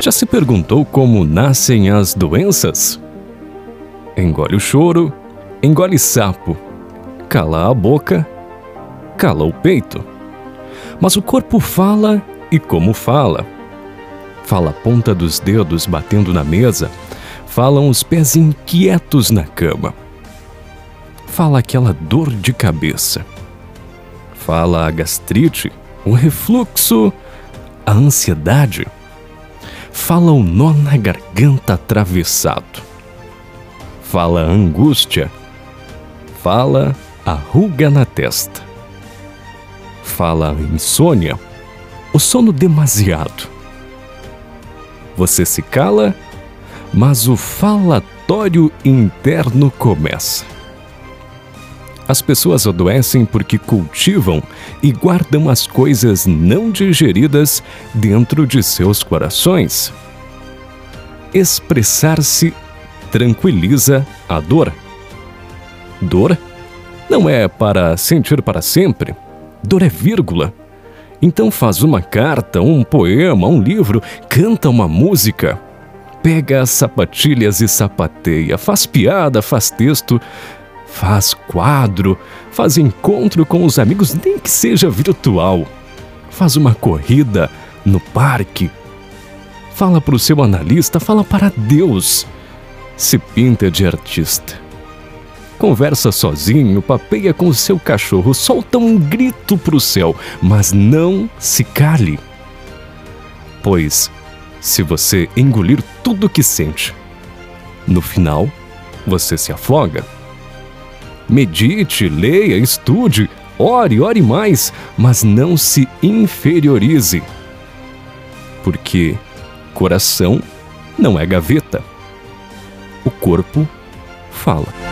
Já se perguntou como nascem as doenças? Engole o choro, engole sapo, cala a boca, cala o peito. Mas o corpo fala e como fala? Fala a ponta dos dedos batendo na mesa, falam os pés inquietos na cama. Fala aquela dor de cabeça. Fala a gastrite, o refluxo, a ansiedade. Fala o nó na garganta atravessado. Fala a angústia. Fala a ruga na testa. Fala a insônia, o sono demasiado. Você se cala, mas o falatório interno começa. As pessoas adoecem porque cultivam e guardam as coisas não digeridas dentro de seus corações. Expressar-se tranquiliza a dor. Dor não é para sentir para sempre. Dor é vírgula. Então faz uma carta, um poema, um livro, canta uma música. Pega as sapatilhas e sapateia, faz piada, faz texto, faz quadro, faz encontro com os amigos, nem que seja virtual. Faz uma corrida no parque. Fala para o seu analista, fala para Deus. Se pinta de artista. Conversa sozinho, papeia com o seu cachorro, solta um grito para o céu, mas não se cale. Pois, se você engolir tudo que sente, no final, você se afoga. Medite, leia, estude, ore, ore mais, mas não se inferiorize. Porque coração não é gaveta. O corpo fala.